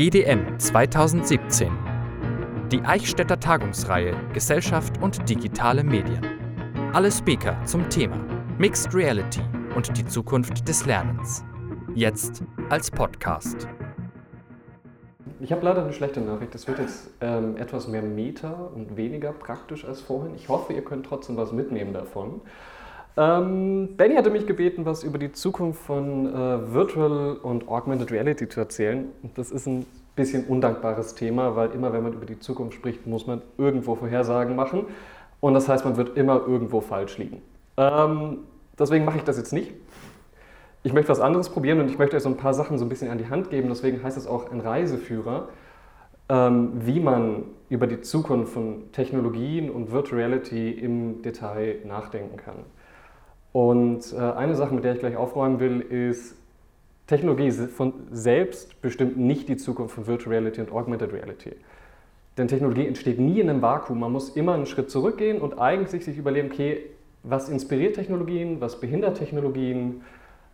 GDM 2017. Die Eichstätter Tagungsreihe Gesellschaft und digitale Medien. Alle Speaker zum Thema Mixed Reality und die Zukunft des Lernens. Jetzt als Podcast. Ich habe leider eine schlechte Nachricht. Es wird jetzt ähm, etwas mehr Meta und weniger praktisch als vorhin. Ich hoffe, ihr könnt trotzdem was mitnehmen davon. Ähm, Benny hatte mich gebeten, was über die Zukunft von äh, Virtual und Augmented Reality zu erzählen. Das ist ein bisschen undankbares Thema, weil immer wenn man über die Zukunft spricht, muss man irgendwo Vorhersagen machen. Und das heißt, man wird immer irgendwo falsch liegen. Ähm, deswegen mache ich das jetzt nicht. Ich möchte was anderes probieren und ich möchte euch so ein paar Sachen so ein bisschen an die Hand geben. Deswegen heißt es auch ein Reiseführer, ähm, wie man über die Zukunft von Technologien und Virtual Reality im Detail nachdenken kann. Und äh, eine Sache, mit der ich gleich aufräumen will, ist, Technologie von selbst bestimmt nicht die Zukunft von Virtual Reality und Augmented Reality. Denn Technologie entsteht nie in einem Vakuum. Man muss immer einen Schritt zurückgehen und eigentlich sich überlegen, okay, was inspiriert Technologien, was behindert Technologien.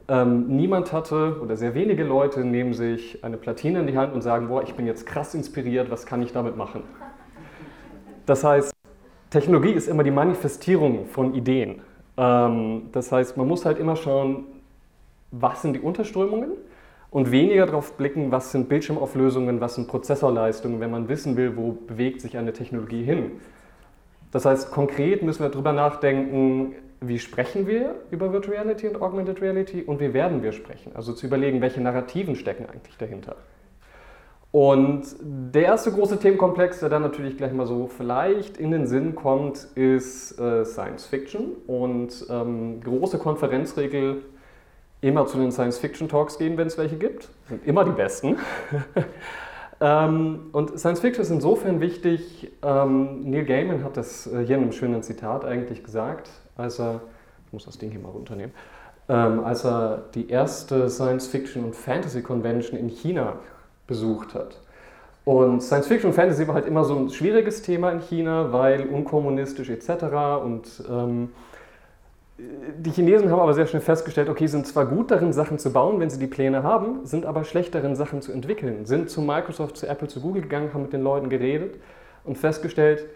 Ähm, niemand hatte oder sehr wenige Leute nehmen sich eine Platine in die Hand und sagen, boah, ich bin jetzt krass inspiriert, was kann ich damit machen? Das heißt, Technologie ist immer die Manifestierung von Ideen. Ähm, das heißt, man muss halt immer schauen, was sind die Unterströmungen und weniger darauf blicken, was sind Bildschirmauflösungen, was sind Prozessorleistungen, wenn man wissen will, wo bewegt sich eine Technologie hin. Das heißt, konkret müssen wir darüber nachdenken, wie sprechen wir über Virtual Reality und Augmented Reality und wie werden wir sprechen. Also zu überlegen, welche Narrativen stecken eigentlich dahinter. Und der erste große Themenkomplex, der dann natürlich gleich mal so vielleicht in den Sinn kommt, ist äh, Science Fiction. Und ähm, große Konferenzregel, immer zu den Science Fiction Talks gehen, wenn es welche gibt. Sind immer die besten. ähm, und Science Fiction ist insofern wichtig, ähm, Neil Gaiman hat das äh, hier in einem schönen Zitat eigentlich gesagt, als er, ich muss das Ding hier mal runternehmen, ähm, als er die erste Science Fiction und Fantasy Convention in China besucht hat. Und Science Fiction und Fantasy war halt immer so ein schwieriges Thema in China, weil unkommunistisch etc. Und ähm, die Chinesen haben aber sehr schnell festgestellt, okay, sind zwar gut darin, Sachen zu bauen, wenn sie die Pläne haben, sind aber schlecht darin, Sachen zu entwickeln. Sind zu Microsoft, zu Apple, zu Google gegangen, haben mit den Leuten geredet und festgestellt,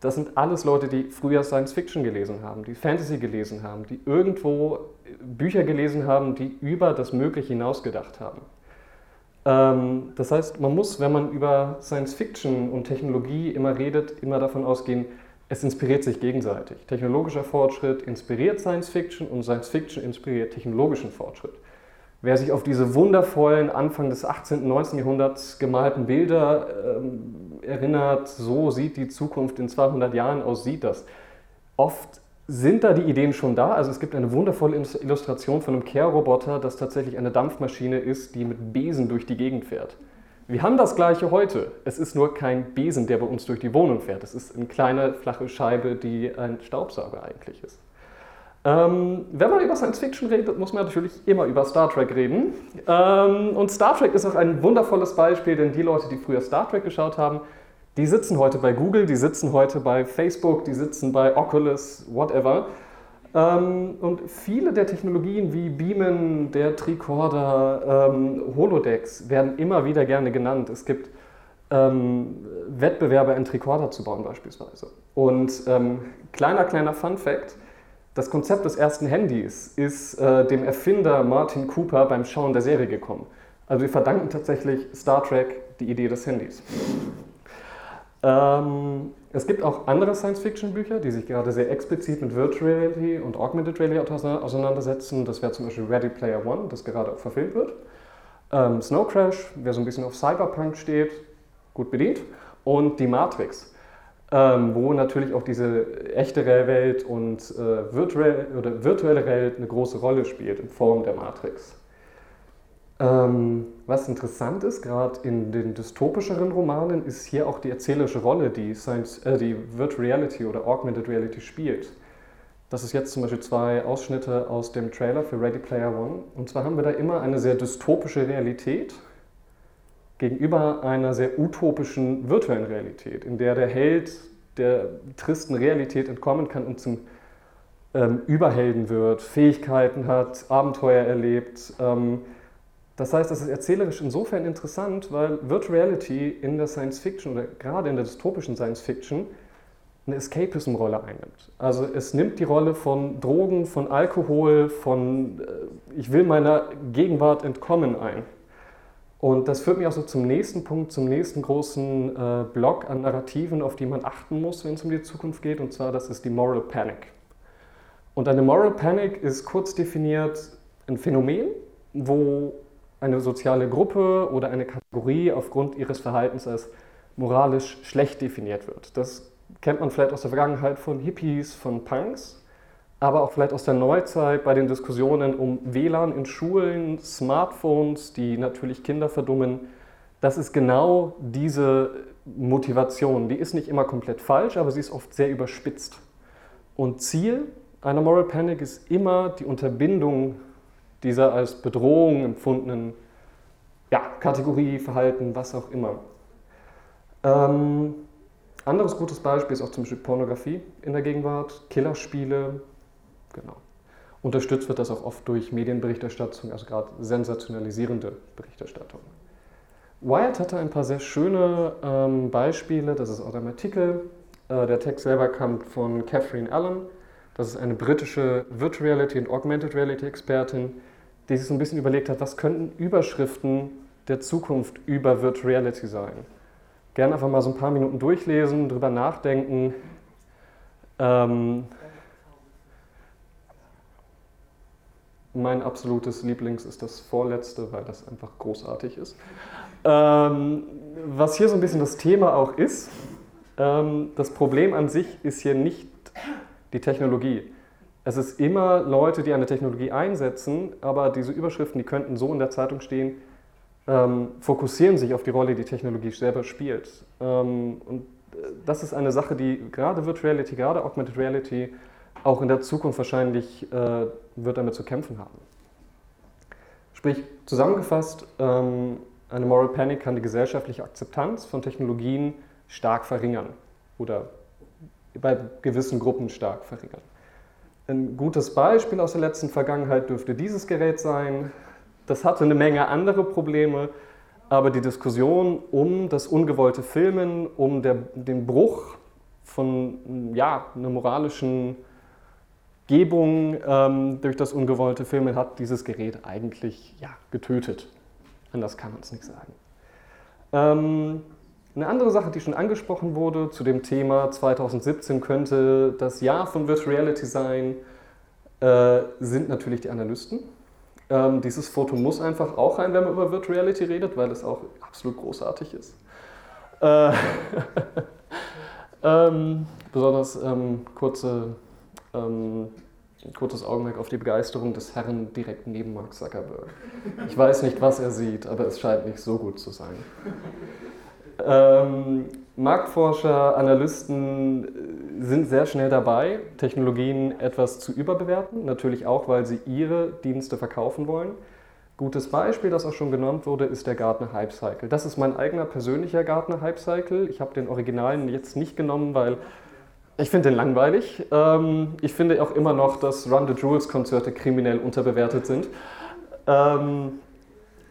das sind alles Leute, die früher Science Fiction gelesen haben, die Fantasy gelesen haben, die irgendwo Bücher gelesen haben, die über das Mögliche hinausgedacht haben. Ähm, das heißt, man muss, wenn man über Science Fiction und Technologie immer redet, immer davon ausgehen, es inspiriert sich gegenseitig. Technologischer Fortschritt inspiriert Science Fiction und Science Fiction inspiriert technologischen Fortschritt. Wer sich auf diese wundervollen Anfang des 18. und 19. Jahrhunderts gemalten Bilder ähm, erinnert, so sieht die Zukunft in 200 Jahren aus, sieht das. Oft sind da die Ideen schon da. Also es gibt eine wundervolle Illustration von einem Kehrroboter, das tatsächlich eine Dampfmaschine ist, die mit Besen durch die Gegend fährt. Wir haben das gleiche heute. Es ist nur kein Besen, der bei uns durch die Wohnung fährt. Es ist eine kleine, flache Scheibe, die ein Staubsauger eigentlich ist. Ähm, wenn man über Science Fiction redet, muss man natürlich immer über Star Trek reden. Ähm, und Star Trek ist auch ein wundervolles Beispiel, denn die Leute, die früher Star Trek geschaut haben, die sitzen heute bei Google, die sitzen heute bei Facebook, die sitzen bei Oculus, whatever. Ähm, und viele der Technologien wie Beamen, der Tricorder, ähm, Holodecks werden immer wieder gerne genannt. Es gibt ähm, Wettbewerbe, einen Tricorder zu bauen beispielsweise. Und kleiner, kleiner Fun Fact, das Konzept des ersten Handys ist äh, dem Erfinder Martin Cooper beim Schauen der Serie gekommen. Also wir verdanken tatsächlich Star Trek die Idee des Handys. Ähm, es gibt auch andere Science-Fiction-Bücher, die sich gerade sehr explizit mit Virtual Reality und Augmented Reality auseinandersetzen. Das wäre zum Beispiel Ready Player One, das gerade auch verfilmt wird. Ähm, Snow Crash, wer so ein bisschen auf Cyberpunk steht, gut bedient. Und die Matrix, ähm, wo natürlich auch diese echte Welt und äh, virtuelle, oder virtuelle Welt eine große Rolle spielt in Form der Matrix. Ähm, was interessant ist, gerade in den dystopischeren Romanen, ist hier auch die erzählerische Rolle, die, Science, äh, die Virtual Reality oder Augmented Reality spielt. Das ist jetzt zum Beispiel zwei Ausschnitte aus dem Trailer für Ready Player One. Und zwar haben wir da immer eine sehr dystopische Realität gegenüber einer sehr utopischen virtuellen Realität, in der der Held der tristen Realität entkommen kann und zum ähm, Überhelden wird, Fähigkeiten hat, Abenteuer erlebt. Ähm, Das heißt, das ist erzählerisch insofern interessant, weil Virtual Reality in der Science Fiction oder gerade in der dystopischen Science Fiction eine Escapism-Rolle einnimmt. Also es nimmt die Rolle von Drogen, von Alkohol, von äh, ich will meiner Gegenwart entkommen ein. Und das führt mich auch so zum nächsten Punkt, zum nächsten großen äh, Block an Narrativen, auf die man achten muss, wenn es um die Zukunft geht, und zwar das ist die Moral Panic. Und eine Moral Panic ist kurz definiert ein Phänomen, wo eine soziale Gruppe oder eine Kategorie aufgrund ihres Verhaltens als moralisch schlecht definiert wird. Das kennt man vielleicht aus der Vergangenheit von Hippies, von Punks, aber auch vielleicht aus der Neuzeit bei den Diskussionen um WLAN in Schulen, Smartphones, die natürlich Kinder verdummen. Das ist genau diese Motivation. Die ist nicht immer komplett falsch, aber sie ist oft sehr überspitzt. Und Ziel einer Moral Panic ist immer die Unterbindung dieser als Bedrohung empfundenen ja, Kategorie, Verhalten, was auch immer. Ähm, anderes gutes Beispiel ist auch zum Beispiel Pornografie in der Gegenwart, Killerspiele, genau. Unterstützt wird das auch oft durch Medienberichterstattung, also gerade sensationalisierende Berichterstattung. Wired hatte ein paar sehr schöne ähm, Beispiele, das ist auch ein Artikel. Äh, der Text selber kam von Catherine Allen, das ist eine britische Virtual Reality und Augmented Reality Expertin, die sich so ein bisschen überlegt hat, was könnten Überschriften der Zukunft über Virtual Reality sein. Gerne einfach mal so ein paar Minuten durchlesen, drüber nachdenken. Ähm, mein absolutes Lieblings ist das vorletzte, weil das einfach großartig ist. Ähm, was hier so ein bisschen das Thema auch ist, ähm, das Problem an sich ist hier nicht die Technologie. Es ist immer Leute, die eine Technologie einsetzen, aber diese Überschriften, die könnten so in der Zeitung stehen, ähm, fokussieren sich auf die Rolle, die Technologie selber spielt. Ähm, und äh, das ist eine Sache, die gerade Virtual Reality, gerade Augmented Reality auch in der Zukunft wahrscheinlich äh, wird damit zu kämpfen haben. Sprich, zusammengefasst, ähm, eine Moral Panic kann die gesellschaftliche Akzeptanz von Technologien stark verringern oder bei gewissen Gruppen stark verringern. Ein gutes Beispiel aus der letzten Vergangenheit dürfte dieses Gerät sein. Das hatte eine Menge andere Probleme, aber die Diskussion um das ungewollte Filmen, um der, den Bruch von ja, einer moralischen Gebung ähm, durch das ungewollte Filmen hat dieses Gerät eigentlich ja, getötet. Anders kann man es nicht sagen. Ähm, eine andere Sache, die schon angesprochen wurde zu dem Thema 2017 könnte das Jahr von Virtual Reality sein, äh, sind natürlich die Analysten. Ähm, dieses Foto muss einfach auch rein, wenn man über Virtual Reality redet, weil es auch absolut großartig ist. Äh, ähm, besonders ähm, kurze, ähm, kurzes Augenmerk auf die Begeisterung des Herrn direkt neben Mark Zuckerberg. Ich weiß nicht, was er sieht, aber es scheint nicht so gut zu sein. Ähm, Marktforscher, Analysten äh, sind sehr schnell dabei, Technologien etwas zu überbewerten, natürlich auch, weil sie ihre Dienste verkaufen wollen. Gutes Beispiel, das auch schon genannt wurde, ist der Gartner Hype Cycle. Das ist mein eigener persönlicher Gartner Hype Cycle. Ich habe den Originalen jetzt nicht genommen, weil ich finde den langweilig. Ähm, ich finde auch immer noch, dass Run the Jewels Konzerte kriminell unterbewertet sind. Ähm,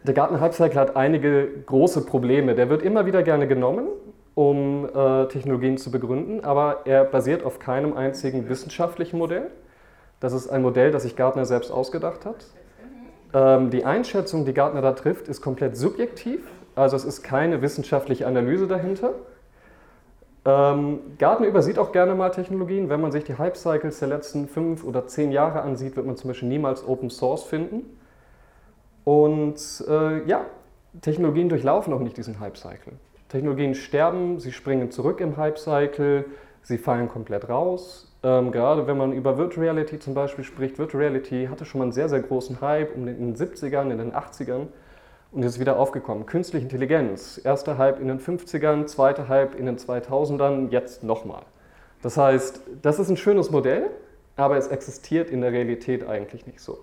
der Gartner Hype Cycle hat einige große Probleme. Der wird immer wieder gerne genommen, um äh, Technologien zu begründen, aber er basiert auf keinem einzigen wissenschaftlichen Modell. Das ist ein Modell, das sich Gartner selbst ausgedacht hat. Ähm, die Einschätzung, die Gartner da trifft, ist komplett subjektiv, also es ist keine wissenschaftliche Analyse dahinter. Ähm, Gartner übersieht auch gerne mal Technologien. Wenn man sich die Hype Cycles der letzten fünf oder zehn Jahre ansieht, wird man zum Beispiel niemals Open Source finden. Und äh, ja, Technologien durchlaufen auch nicht diesen Hype-Cycle. Technologien sterben, sie springen zurück im Hype-Cycle, sie fallen komplett raus. Ähm, gerade wenn man über Virtual Reality zum Beispiel spricht, Virtual Reality hatte schon mal einen sehr, sehr großen Hype in den 70ern, in den 80ern und ist wieder aufgekommen. Künstliche Intelligenz, erster Hype in den 50ern, zweiter Hype in den 2000ern, jetzt nochmal. Das heißt, das ist ein schönes Modell, aber es existiert in der Realität eigentlich nicht so.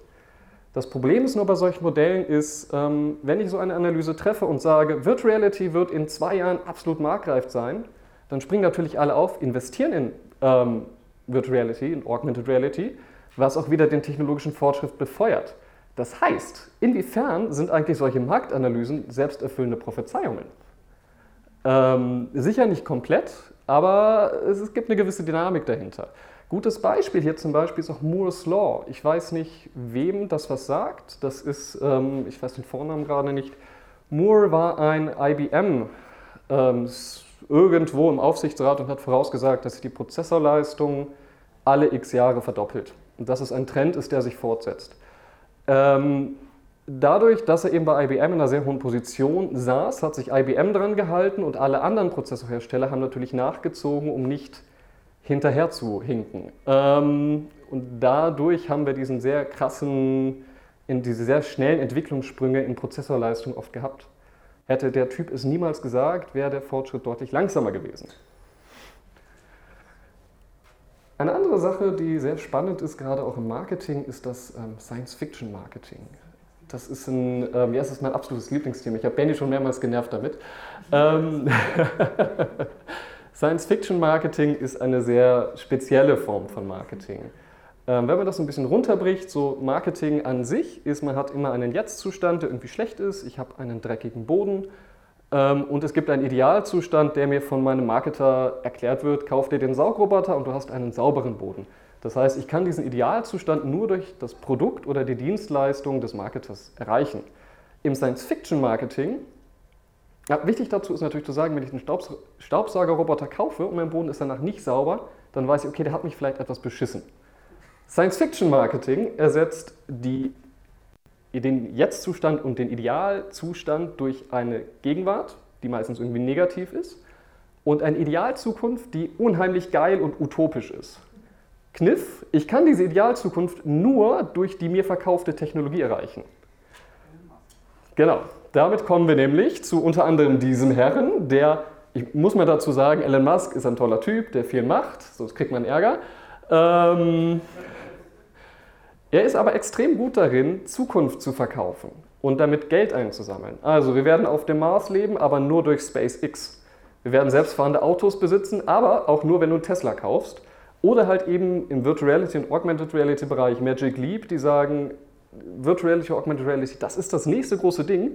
Das Problem ist nur bei solchen Modellen ist, ähm, wenn ich so eine Analyse treffe und sage, Virtual Reality wird in zwei Jahren absolut marktreif sein, dann springen natürlich alle auf, investieren in ähm, Virtual Reality, in Augmented Reality, was auch wieder den technologischen Fortschritt befeuert. Das heißt, inwiefern sind eigentlich solche Marktanalysen selbsterfüllende Prophezeiungen? Ähm, sicher nicht komplett, aber es gibt eine gewisse Dynamik dahinter. Gutes Beispiel hier zum Beispiel ist auch Moore's Law. Ich weiß nicht, wem das was sagt. Das ist, ähm, ich weiß den Vornamen gerade nicht. Moore war ein IBM ähm, irgendwo im Aufsichtsrat und hat vorausgesagt, dass sich die Prozessorleistung alle x Jahre verdoppelt. Und dass es ein Trend ist, der sich fortsetzt. Ähm, dadurch, dass er eben bei IBM in einer sehr hohen Position saß, hat sich IBM dran gehalten und alle anderen Prozessorhersteller haben natürlich nachgezogen, um nicht hinterher zu hinken. Ähm, und dadurch haben wir diesen sehr krassen, diese sehr schnellen Entwicklungssprünge in Prozessorleistung oft gehabt. Hätte der Typ es niemals gesagt, wäre der Fortschritt deutlich langsamer gewesen. Eine andere Sache, die sehr spannend ist, gerade auch im Marketing, ist das ähm, Science-Fiction-Marketing. Das ist ein, ähm, ja, das ist mein absolutes Lieblingsthema. Ich habe Benny schon mehrmals genervt damit. Ähm, Science-Fiction-Marketing ist eine sehr spezielle Form von Marketing. Ähm, wenn man das ein bisschen runterbricht, so Marketing an sich ist, man hat immer einen Jetzt-Zustand, der irgendwie schlecht ist. Ich habe einen dreckigen Boden ähm, und es gibt einen Idealzustand, der mir von meinem Marketer erklärt wird, kauf dir den Saugroboter und du hast einen sauberen Boden. Das heißt, ich kann diesen Idealzustand nur durch das Produkt oder die Dienstleistung des Marketers erreichen. Im Science-Fiction-Marketing ja, wichtig dazu ist natürlich zu sagen, wenn ich einen Staubs Staubsaugerroboter kaufe und mein Boden ist danach nicht sauber, dann weiß ich, okay, der hat mich vielleicht etwas beschissen. Science-Fiction-Marketing ersetzt die, den Jetzt-Zustand und den Idealzustand durch eine Gegenwart, die meistens irgendwie negativ ist, und eine Idealzukunft, die unheimlich geil und utopisch ist. Kniff, ich kann diese Idealzukunft nur durch die mir verkaufte Technologie erreichen. Genau. Damit kommen wir nämlich zu unter anderem diesem Herren, der, ich muss mal dazu sagen, Elon Musk ist ein toller Typ, der viel macht, sonst kriegt man Ärger. Ähm, er ist aber extrem gut darin, Zukunft zu verkaufen und damit Geld einzusammeln. Also wir werden auf dem Mars leben, aber nur durch SpaceX. Wir werden selbstfahrende Autos besitzen, aber auch nur, wenn du einen Tesla kaufst. Oder halt eben im Virtual Reality und Augmented Reality Bereich Magic Leap, die sagen, Virtual Reality, Augmented Reality, das ist das nächste große Ding.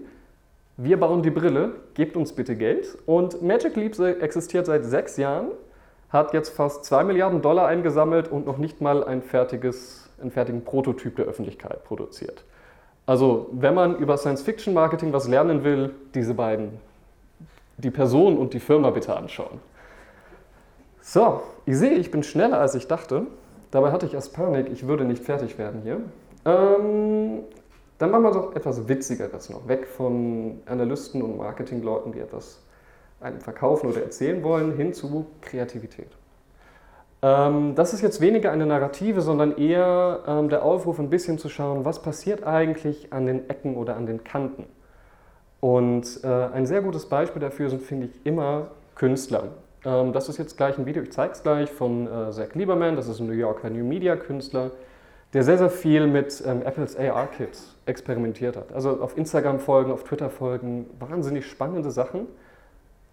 Wir bauen die Brille, gebt uns bitte Geld. Und Magic Leap existiert seit sechs Jahren, hat jetzt fast zwei Milliarden Dollar eingesammelt und noch nicht mal ein fertiges, einen fertigen Prototyp der Öffentlichkeit produziert. Also, wenn man über Science-Fiction-Marketing was lernen will, diese beiden, die Person und die Firma bitte anschauen. So, ich sehe, ich bin schneller als ich dachte. Dabei hatte ich erst Panik, ich würde nicht fertig werden hier. Ähm, dann machen wir doch etwas Witzigeres noch, weg von Analysten und Marketingleuten, die etwas einem verkaufen oder erzählen wollen, hin zu Kreativität. Ähm, das ist jetzt weniger eine Narrative, sondern eher ähm, der Aufruf, ein bisschen zu schauen, was passiert eigentlich an den Ecken oder an den Kanten. Und äh, ein sehr gutes Beispiel dafür sind, finde ich, immer Künstler. Ähm, das ist jetzt gleich ein Video, ich zeige es gleich, von äh, Zach Lieberman, das ist ein New Yorker New Media Künstler der sehr, sehr viel mit ähm, Apples AR-Kit experimentiert hat. Also auf Instagram folgen, auf Twitter folgen, wahnsinnig spannende Sachen.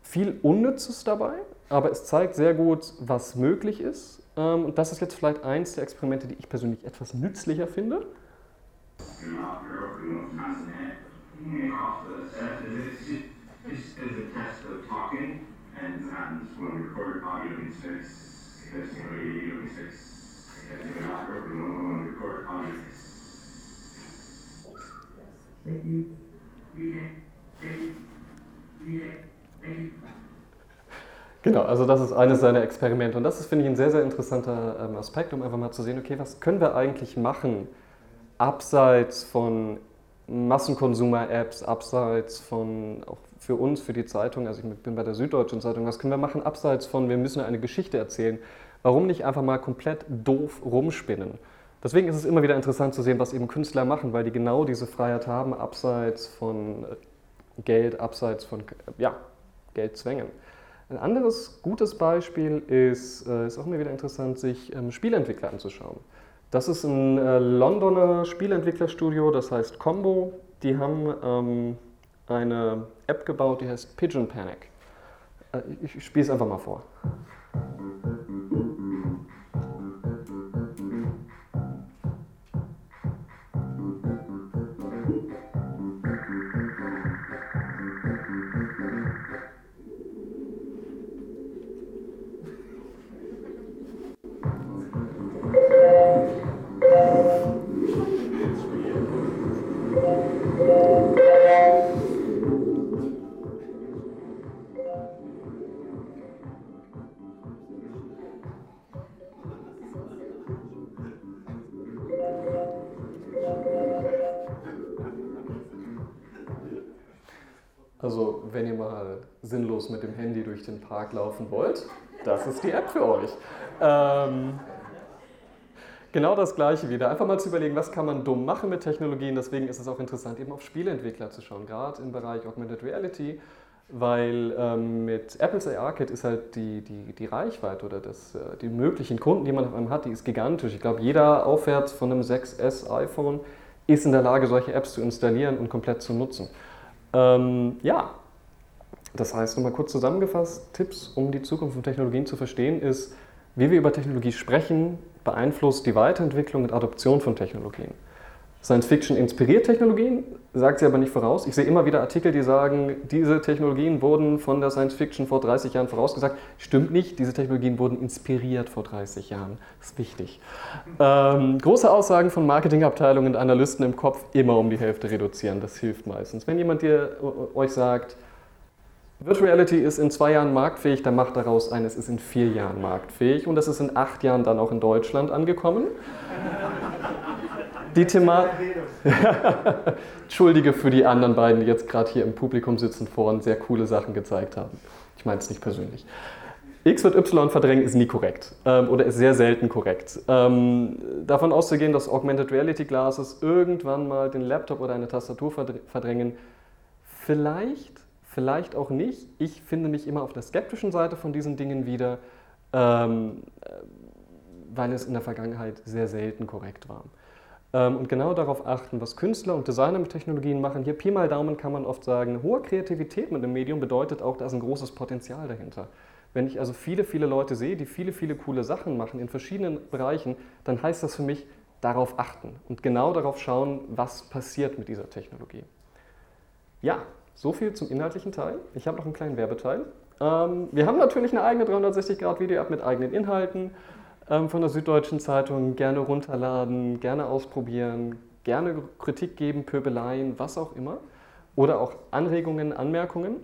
Viel Unnützes dabei, aber es zeigt sehr gut, was möglich ist. Ähm, und das ist jetzt vielleicht eins der Experimente, die ich persönlich etwas nützlicher finde. Genau, also das ist eines seiner Experimente und das ist, finde ich, ein sehr, sehr interessanter ähm, Aspekt, um einfach mal zu sehen, okay, was können wir eigentlich machen, abseits von Massenkonsumer-Apps, abseits von, auch für uns, für die Zeitung, also ich bin bei der Süddeutschen Zeitung, was können wir machen, abseits von, wir müssen eine Geschichte erzählen, warum nicht einfach mal komplett doof rumspinnen? Deswegen ist es immer wieder interessant zu sehen, was eben Künstler machen, weil die genau diese Freiheit haben, abseits von Geld, abseits von ja, Geldzwängen. Ein anderes gutes Beispiel ist, äh, ist auch immer wieder interessant, sich ähm, Spielentwickler anzuschauen. Das ist ein äh, Londoner Spielentwicklerstudio, das heißt Combo. Die haben ähm, eine App gebaut, die heißt Pigeon Panic. Äh, ich spiele es einfach mal vor. Sinnlos mit dem Handy durch den Park laufen wollt, das ist die App für euch. Ähm, genau das Gleiche wieder. Einfach mal zu überlegen, was kann man dumm machen mit Technologien. Deswegen ist es auch interessant, eben auf Spieleentwickler zu schauen, gerade im Bereich Augmented Reality, weil ähm, mit Apples AR Kit ist halt die, die, die Reichweite oder das, äh, die möglichen Kunden, die man auf einem hat, die ist gigantisch. Ich glaube, jeder aufwärts von einem 6S iPhone ist in der Lage, solche Apps zu installieren und komplett zu nutzen. Ähm, ja, das heißt, nochmal kurz zusammengefasst, Tipps, um die Zukunft von Technologien zu verstehen, ist, wie wir über Technologie sprechen, beeinflusst die Weiterentwicklung und Adoption von Technologien. Science Fiction inspiriert Technologien, sagt sie aber nicht voraus. Ich sehe immer wieder Artikel, die sagen, diese Technologien wurden von der Science Fiction vor 30 Jahren vorausgesagt. Stimmt nicht, diese Technologien wurden inspiriert vor 30 Jahren. Das ist wichtig. Ähm, große Aussagen von Marketingabteilungen und Analysten im Kopf immer um die Hälfte reduzieren. Das hilft meistens. Wenn jemand dir, euch sagt, Virtual Reality ist in zwei Jahren marktfähig, dann macht daraus ein, es ist in vier Jahren marktfähig und es ist in acht Jahren dann auch in Deutschland angekommen. Die Thema Entschuldige für die anderen beiden, die jetzt gerade hier im Publikum sitzen vorhin sehr coole Sachen gezeigt haben. Ich meine es nicht persönlich. X wird Y verdrängen ist nie korrekt ähm, oder ist sehr selten korrekt. Ähm, davon auszugehen, dass Augmented Reality Glasses irgendwann mal den Laptop oder eine Tastatur verdrängen, vielleicht vielleicht auch nicht. Ich finde mich immer auf der skeptischen Seite von diesen Dingen wieder, ähm, äh, weil es in der Vergangenheit sehr selten korrekt war. Ähm, und genau darauf achten, was Künstler und Designer mit Technologien machen. Hier Pi mal Daumen kann man oft sagen, hohe Kreativität mit einem Medium bedeutet auch, da ist ein großes Potenzial dahinter. Wenn ich also viele, viele Leute sehe, die viele, viele coole Sachen machen in verschiedenen Bereichen, dann heißt das für mich, darauf achten und genau darauf schauen, was passiert mit dieser Technologie. Ja, so viel zum inhaltlichen Teil. Ich habe noch einen kleinen Werbeteil. Ähm, wir haben natürlich eine eigene 360-Grad-Video-App mit eigenen Inhalten ähm, von der Süddeutschen Zeitung. Gerne runterladen, gerne ausprobieren, gerne Kritik geben, Pöbeleien, was auch immer. Oder auch Anregungen, Anmerkungen.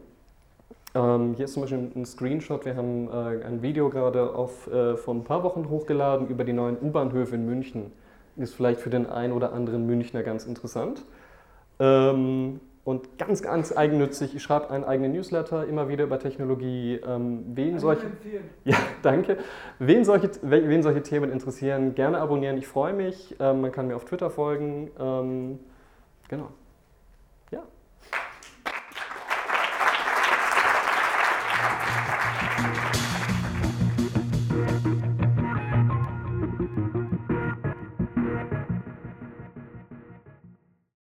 Ähm, hier ist zum Beispiel ein Screenshot. Wir haben äh, ein Video gerade auf, äh, vor ein paar Wochen hochgeladen über die neuen U-Bahnhöfe in München. Ist vielleicht für den einen oder anderen Münchner ganz interessant. Ähm, und ganz, ganz eigennützig. Ich schreibe einen eigenen Newsletter immer wieder über Technologie. Ähm, wen solche, ja, danke. Wen solche, wen solche Themen interessieren, gerne abonnieren. Ich freue mich. Ähm, man kann mir auf Twitter folgen. Ähm, genau.